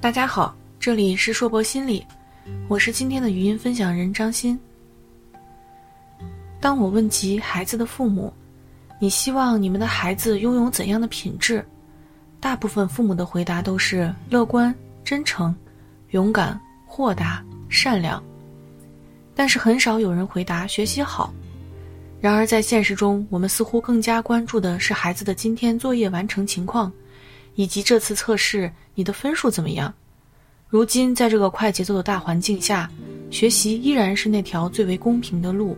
大家好，这里是硕博心理，我是今天的语音分享人张欣。当我问及孩子的父母，你希望你们的孩子拥有怎样的品质？大部分父母的回答都是乐观、真诚、勇敢、豁达、善良。但是很少有人回答学习好。然而在现实中，我们似乎更加关注的是孩子的今天作业完成情况。以及这次测试你的分数怎么样？如今在这个快节奏的大环境下，学习依然是那条最为公平的路。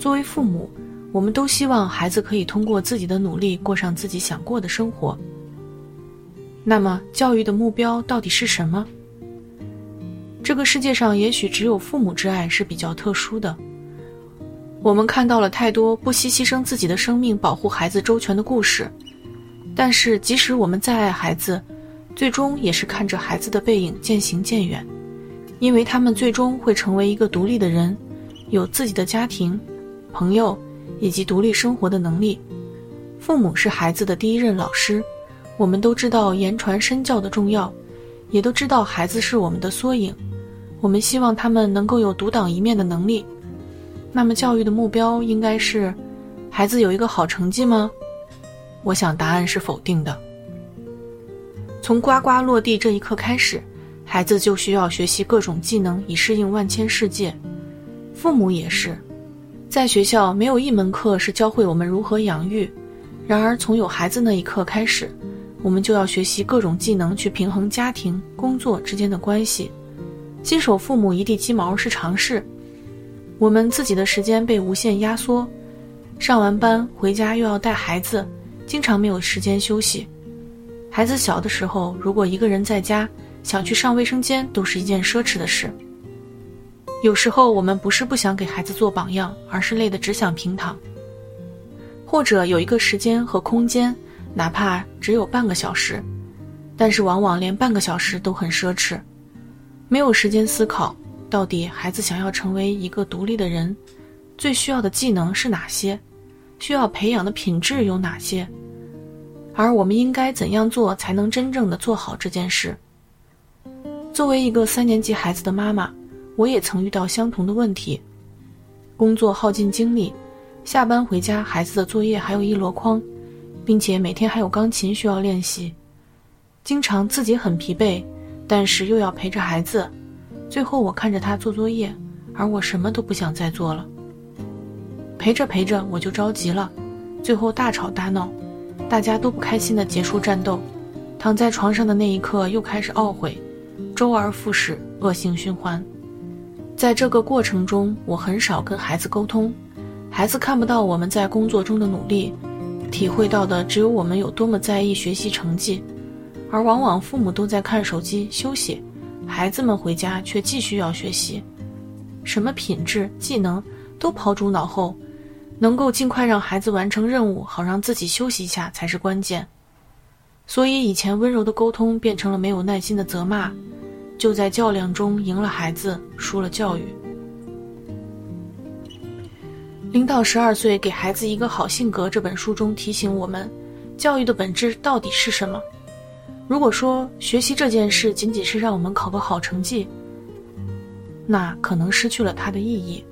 作为父母，我们都希望孩子可以通过自己的努力过上自己想过的生活。那么，教育的目标到底是什么？这个世界上也许只有父母之爱是比较特殊的。我们看到了太多不惜牺牲自己的生命保护孩子周全的故事。但是，即使我们再爱孩子，最终也是看着孩子的背影渐行渐远，因为他们最终会成为一个独立的人，有自己的家庭、朋友以及独立生活的能力。父母是孩子的第一任老师，我们都知道言传身教的重要，也都知道孩子是我们的缩影，我们希望他们能够有独当一面的能力。那么，教育的目标应该是，孩子有一个好成绩吗？我想答案是否定的。从呱呱落地这一刻开始，孩子就需要学习各种技能以适应万千世界。父母也是，在学校没有一门课是教会我们如何养育。然而从有孩子那一刻开始，我们就要学习各种技能去平衡家庭、工作之间的关系。新手父母一地鸡毛是常事，我们自己的时间被无限压缩，上完班回家又要带孩子。经常没有时间休息，孩子小的时候，如果一个人在家，想去上卫生间都是一件奢侈的事。有时候我们不是不想给孩子做榜样，而是累得只想平躺。或者有一个时间和空间，哪怕只有半个小时，但是往往连半个小时都很奢侈，没有时间思考到底孩子想要成为一个独立的人，最需要的技能是哪些，需要培养的品质有哪些。而我们应该怎样做才能真正的做好这件事？作为一个三年级孩子的妈妈，我也曾遇到相同的问题。工作耗尽精力，下班回家，孩子的作业还有一箩筐，并且每天还有钢琴需要练习，经常自己很疲惫，但是又要陪着孩子，最后我看着他做作业，而我什么都不想再做了。陪着陪着我就着急了，最后大吵大闹。大家都不开心的结束战斗，躺在床上的那一刻又开始懊悔，周而复始，恶性循环。在这个过程中，我很少跟孩子沟通，孩子看不到我们在工作中的努力，体会到的只有我们有多么在意学习成绩，而往往父母都在看手机休息，孩子们回家却继续要学习，什么品质、技能都抛诸脑后。能够尽快让孩子完成任务，好让自己休息一下才是关键。所以以前温柔的沟通变成了没有耐心的责骂，就在较量中赢了孩子，输了教育。零到十二岁给孩子一个好性格这本书中提醒我们，教育的本质到底是什么？如果说学习这件事仅仅是让我们考个好成绩，那可能失去了它的意义。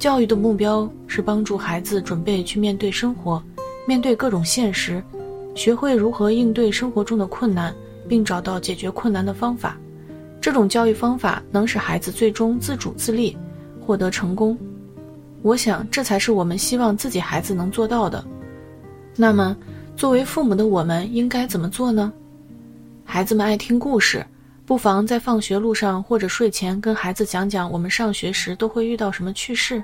教育的目标是帮助孩子准备去面对生活，面对各种现实，学会如何应对生活中的困难，并找到解决困难的方法。这种教育方法能使孩子最终自主自立，获得成功。我想，这才是我们希望自己孩子能做到的。那么，作为父母的我们应该怎么做呢？孩子们爱听故事。不妨在放学路上或者睡前跟孩子讲讲我们上学时都会遇到什么趣事。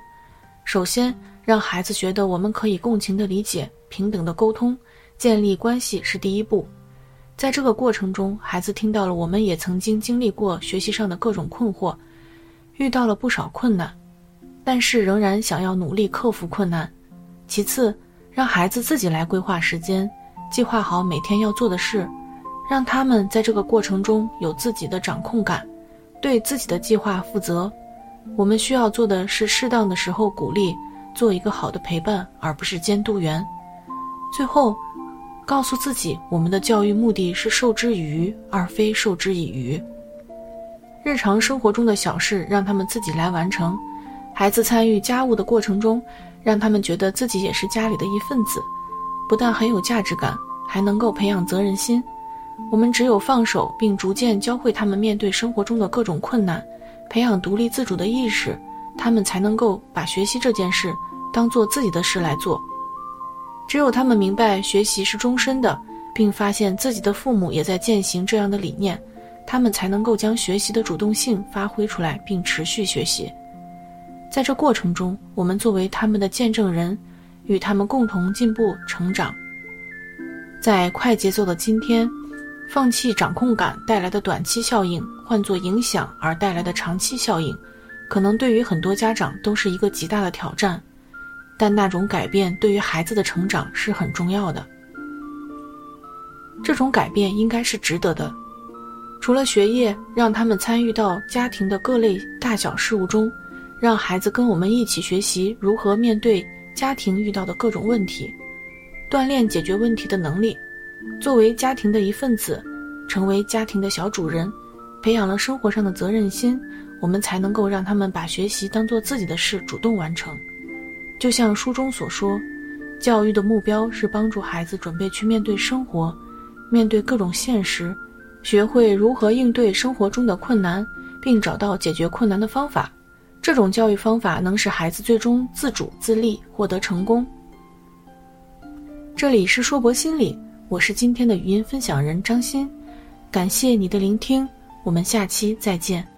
首先，让孩子觉得我们可以共情的理解、平等的沟通、建立关系是第一步。在这个过程中，孩子听到了我们也曾经经历过学习上的各种困惑，遇到了不少困难，但是仍然想要努力克服困难。其次，让孩子自己来规划时间，计划好每天要做的事。让他们在这个过程中有自己的掌控感，对自己的计划负责。我们需要做的是适当的时候鼓励，做一个好的陪伴，而不是监督员。最后，告诉自己，我们的教育目的是授之以鱼，而非授之以渔。日常生活中的小事，让他们自己来完成。孩子参与家务的过程中，让他们觉得自己也是家里的一份子，不但很有价值感，还能够培养责任心。我们只有放手，并逐渐教会他们面对生活中的各种困难，培养独立自主的意识，他们才能够把学习这件事当做自己的事来做。只有他们明白学习是终身的，并发现自己的父母也在践行这样的理念，他们才能够将学习的主动性发挥出来，并持续学习。在这过程中，我们作为他们的见证人，与他们共同进步成长。在快节奏的今天，放弃掌控感带来的短期效应，换作影响而带来的长期效应，可能对于很多家长都是一个极大的挑战。但那种改变对于孩子的成长是很重要的。这种改变应该是值得的。除了学业，让他们参与到家庭的各类大小事务中，让孩子跟我们一起学习如何面对家庭遇到的各种问题，锻炼解决问题的能力。作为家庭的一份子，成为家庭的小主人，培养了生活上的责任心，我们才能够让他们把学习当做自己的事，主动完成。就像书中所说，教育的目标是帮助孩子准备去面对生活，面对各种现实，学会如何应对生活中的困难，并找到解决困难的方法。这种教育方法能使孩子最终自主自立，获得成功。这里是硕博心理，我是今天的语音分享人张欣，感谢你的聆听，我们下期再见。